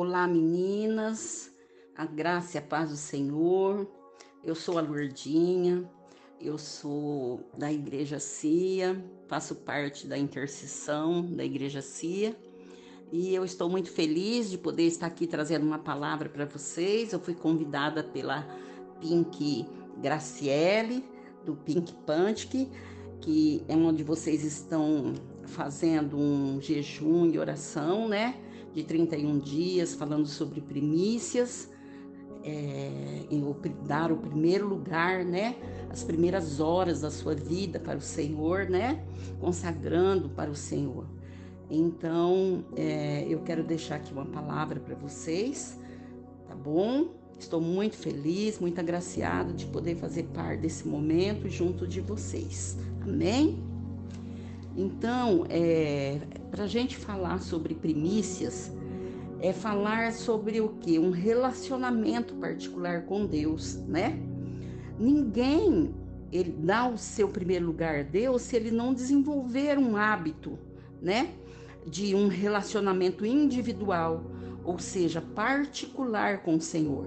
Olá, meninas, a graça e a paz do Senhor. Eu sou a Lourdinha, eu sou da Igreja Cia, faço parte da intercessão da Igreja Cia e eu estou muito feliz de poder estar aqui trazendo uma palavra para vocês. Eu fui convidada pela Pink Graciele, do Pink Pantic, que é onde vocês estão fazendo um jejum e oração, né? De 31 dias, falando sobre primícias, é, dar o primeiro lugar, né? As primeiras horas da sua vida para o Senhor, né? Consagrando para o Senhor. Então, é, eu quero deixar aqui uma palavra para vocês, tá bom? Estou muito feliz, muito agraciado de poder fazer parte desse momento junto de vocês. Amém? Então, é, para a gente falar sobre primícias, é falar sobre o que? Um relacionamento particular com Deus, né? Ninguém ele dá o seu primeiro lugar a Deus se ele não desenvolver um hábito, né? De um relacionamento individual, ou seja, particular com o Senhor.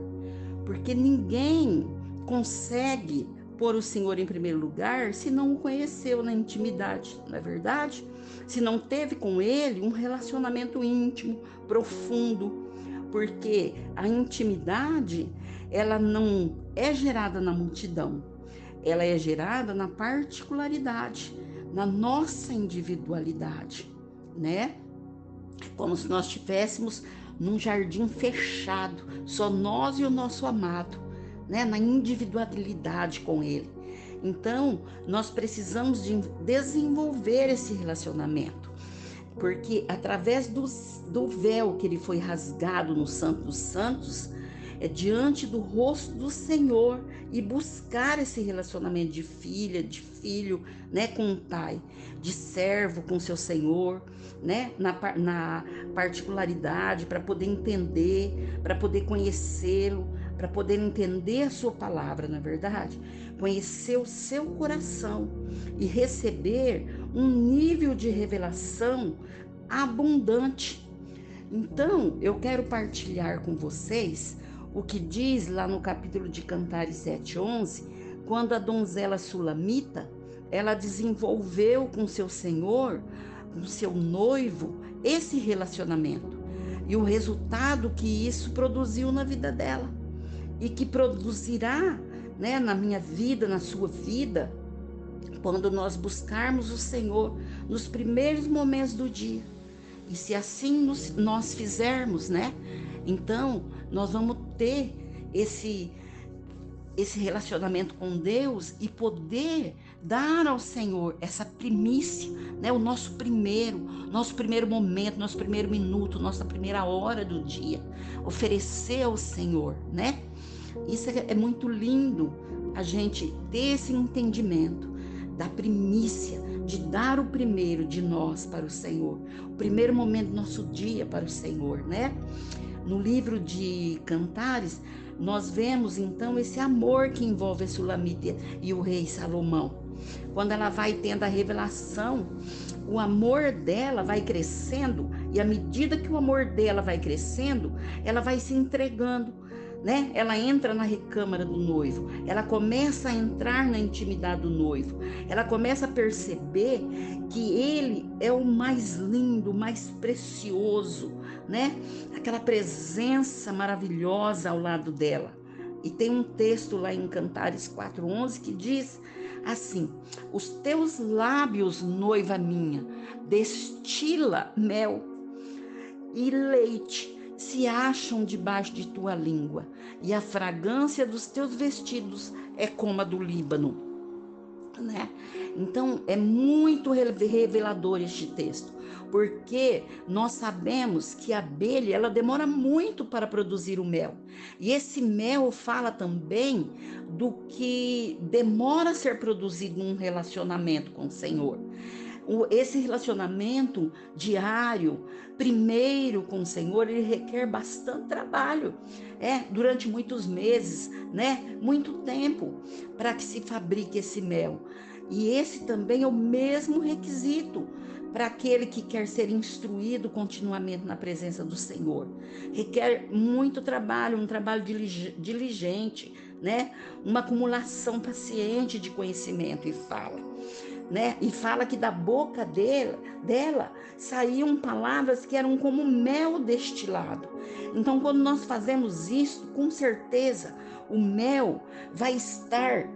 Porque ninguém consegue pôr o Senhor em primeiro lugar se não o conheceu na intimidade, não é verdade? Se não teve com ele um relacionamento íntimo, profundo, porque a intimidade ela não é gerada na multidão, ela é gerada na particularidade, na nossa individualidade, né? Como se nós estivéssemos num jardim fechado, só nós e o nosso amado né, na individualidade com ele. Então, nós precisamos de desenvolver esse relacionamento, porque através do, do véu que ele foi rasgado no Santo dos Santos, é diante do rosto do Senhor e buscar esse relacionamento de filha, de filho, né, com o pai, de servo com seu Senhor, né, na, na particularidade, para poder entender, para poder conhecê-lo, para poder entender a sua palavra, na é verdade, conhecer o seu coração e receber um nível de revelação abundante. Então, eu quero partilhar com vocês o que diz lá no capítulo de Cantares 7:11, quando a donzela sulamita, ela desenvolveu com seu senhor, com seu noivo, esse relacionamento e o resultado que isso produziu na vida dela e que produzirá né, na minha vida, na sua vida, quando nós buscarmos o Senhor nos primeiros momentos do dia. E se assim nos, nós fizermos, né? Então, nós vamos ter esse esse relacionamento com Deus e poder dar ao Senhor essa primícia, né? O nosso primeiro, nosso primeiro momento, nosso primeiro minuto, nossa primeira hora do dia, oferecer ao Senhor, né? Isso é, é muito lindo a gente ter esse entendimento da primícia, de dar o primeiro de nós para o Senhor, o primeiro momento do nosso dia para o Senhor, né? No livro de Cantares, nós vemos então esse amor que envolve a Sulamita e o rei Salomão. Quando ela vai tendo a revelação, o amor dela vai crescendo, e à medida que o amor dela vai crescendo, ela vai se entregando né? Ela entra na recâmara do noivo, ela começa a entrar na intimidade do noivo, ela começa a perceber que ele é o mais lindo, mais precioso, né? Aquela presença maravilhosa ao lado dela. E tem um texto lá em Cantares 4:11 que diz assim: Os teus lábios, noiva minha, destila mel e leite se acham debaixo de tua língua, e a fragrância dos teus vestidos é como a do Líbano. Né? Então é muito revelador este texto, porque nós sabemos que a abelha ela demora muito para produzir o mel. E esse mel fala também do que demora a ser produzido num relacionamento com o Senhor esse relacionamento diário, primeiro com o Senhor, ele requer bastante trabalho, é, durante muitos meses, né? Muito tempo para que se fabrique esse mel. E esse também é o mesmo requisito para aquele que quer ser instruído continuamente na presença do Senhor. Requer muito trabalho, um trabalho diligente, né? Uma acumulação paciente de conhecimento e fala, né? E fala que da boca dela, dela saíam palavras que eram como mel destilado. Então, quando nós fazemos isso, com certeza o mel vai estar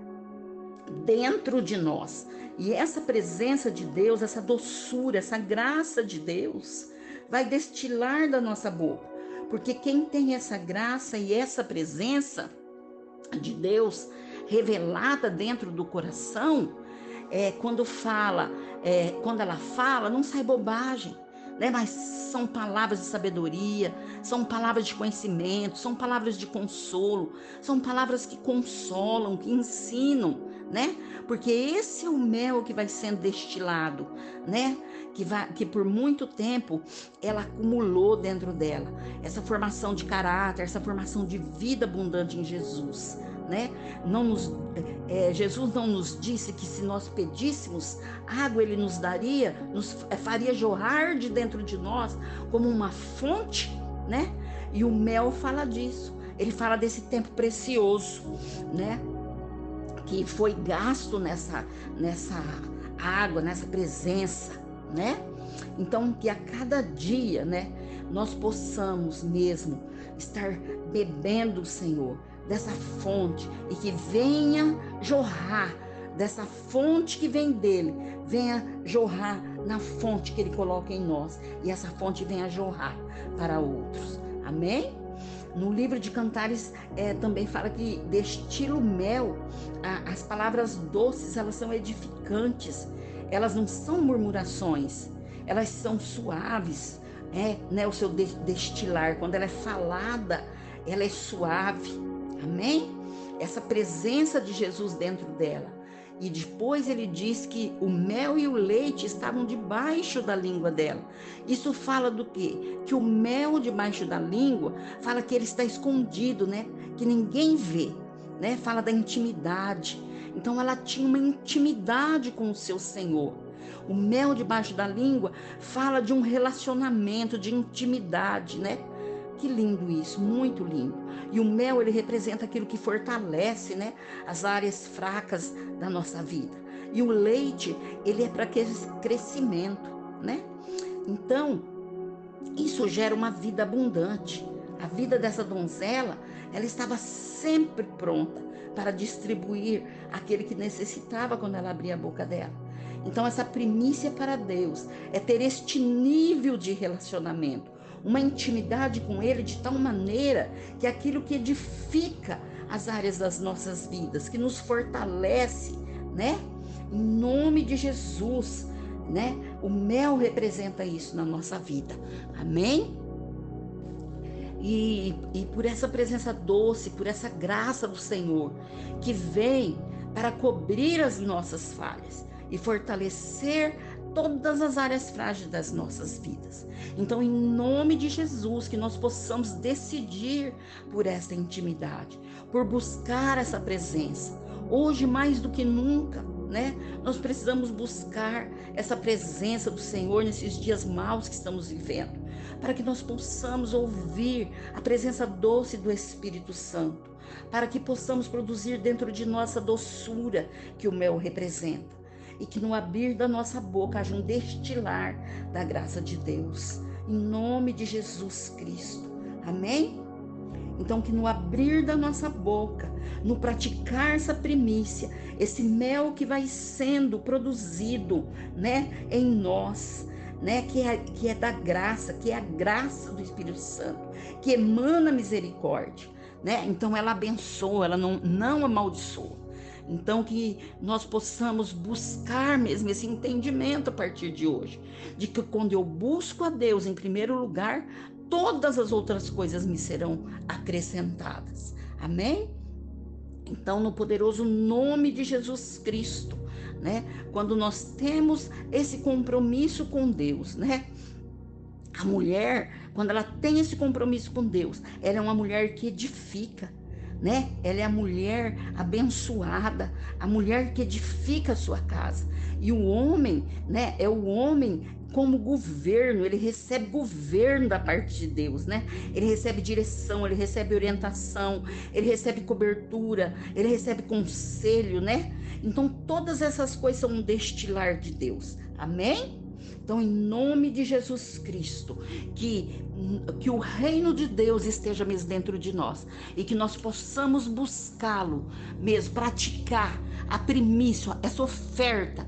dentro de nós. E essa presença de Deus, essa doçura, essa graça de Deus, vai destilar da nossa boca. Porque quem tem essa graça e essa presença de Deus revelada dentro do coração, é, quando fala, é, quando ela fala, não sai bobagem né? Mas são palavras de sabedoria, são palavras de conhecimento, são palavras de consolo, são palavras que consolam, que ensinam, né? Porque esse é o mel que vai sendo destilado, né? Que, vai, que por muito tempo ela acumulou dentro dela essa formação de caráter, essa formação de vida abundante em Jesus né? Não nos, é, Jesus não nos disse que se nós pedíssemos água, Ele nos daria, nos é, faria jorrar de dentro de nós como uma fonte, né? E o mel fala disso. Ele fala desse tempo precioso, né? Que foi gasto nessa, nessa água, nessa presença, né? Então, que a cada dia, né, nós possamos mesmo estar bebendo o Senhor, dessa fonte e que venha jorrar dessa fonte que vem dele, venha jorrar na fonte que ele coloca em nós e essa fonte venha jorrar para outros. Amém? No livro de Cantares é, também fala que destila mel, a, as palavras doces elas são edificantes, elas não são murmurações, elas são suaves, é, né, o seu destilar, quando ela é falada, ela é suave, Amém? Essa presença de Jesus dentro dela. E depois ele diz que o mel e o leite estavam debaixo da língua dela. Isso fala do quê? Que o mel debaixo da língua fala que ele está escondido, né? Que ninguém vê, né? Fala da intimidade. Então ela tinha uma intimidade com o seu Senhor. O mel debaixo da língua fala de um relacionamento, de intimidade, né? Que lindo isso, muito lindo. E o mel, ele representa aquilo que fortalece, né, as áreas fracas da nossa vida. E o leite, ele é para aquele crescimento, né? Então, isso gera uma vida abundante. A vida dessa donzela, ela estava sempre pronta para distribuir aquele que necessitava quando ela abria a boca dela. Então, essa primícia para Deus é ter este nível de relacionamento uma intimidade com Ele de tal maneira que aquilo que edifica as áreas das nossas vidas, que nos fortalece, né? Em nome de Jesus, né? O mel representa isso na nossa vida. Amém? E, e por essa presença doce, por essa graça do Senhor, que vem para cobrir as nossas falhas e fortalecer todas as áreas frágeis das nossas vidas. Então, em nome de Jesus, que nós possamos decidir por essa intimidade, por buscar essa presença. Hoje, mais do que nunca, né? Nós precisamos buscar essa presença do Senhor nesses dias maus que estamos vivendo, para que nós possamos ouvir a presença doce do Espírito Santo, para que possamos produzir dentro de nossa doçura que o mel representa e que no abrir da nossa boca haja um destilar da graça de Deus. Em nome de Jesus Cristo. Amém? Então, que no abrir da nossa boca, no praticar essa primícia, esse mel que vai sendo produzido, né, em nós, né, que é, que é da graça, que é a graça do Espírito Santo, que emana misericórdia, né? Então, ela abençoa, ela não, não amaldiçoa. Então, que nós possamos buscar mesmo esse entendimento a partir de hoje, de que quando eu busco a Deus em primeiro lugar, todas as outras coisas me serão acrescentadas. Amém? Então, no poderoso nome de Jesus Cristo, né? Quando nós temos esse compromisso com Deus, né? A mulher, quando ela tem esse compromisso com Deus, ela é uma mulher que edifica, né? Ela é a mulher abençoada, a mulher que edifica a sua casa. E o homem, né, é o homem como governo, ele recebe governo da parte de Deus, né? Ele recebe direção, ele recebe orientação, ele recebe cobertura, ele recebe conselho, né? Então todas essas coisas são um destilar de Deus. Amém? Então, em nome de Jesus Cristo, que, que o reino de Deus esteja mesmo dentro de nós e que nós possamos buscá-lo mesmo, praticar a primícia, essa oferta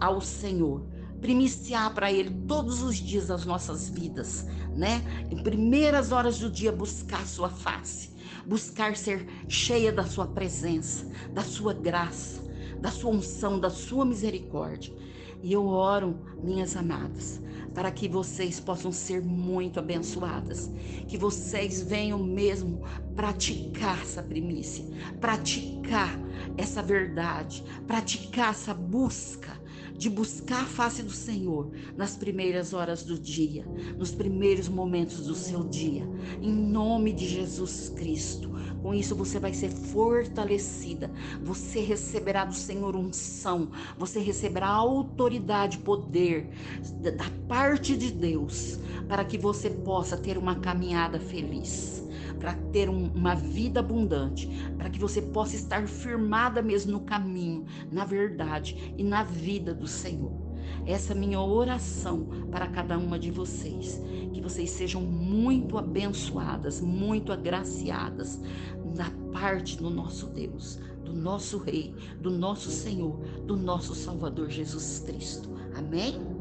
ao Senhor primiciar para Ele todos os dias das nossas vidas, né? Em primeiras horas do dia, buscar Sua face, buscar ser cheia da Sua presença, da Sua graça, da Sua unção, da Sua misericórdia. E eu oro, minhas amadas, para que vocês possam ser muito abençoadas, que vocês venham mesmo praticar essa primícia, praticar essa verdade, praticar essa busca de buscar a face do Senhor nas primeiras horas do dia, nos primeiros momentos do seu dia, em nome de Jesus Cristo. Com isso você vai ser fortalecida, você receberá do Senhor unção, você receberá autoridade, poder da parte de Deus, para que você possa ter uma caminhada feliz para ter um, uma vida abundante, para que você possa estar firmada mesmo no caminho, na verdade e na vida do Senhor. Essa minha oração para cada uma de vocês. Que vocês sejam muito abençoadas, muito agraciadas da parte do nosso Deus, do nosso Rei, do nosso Senhor, do nosso Salvador Jesus Cristo. Amém?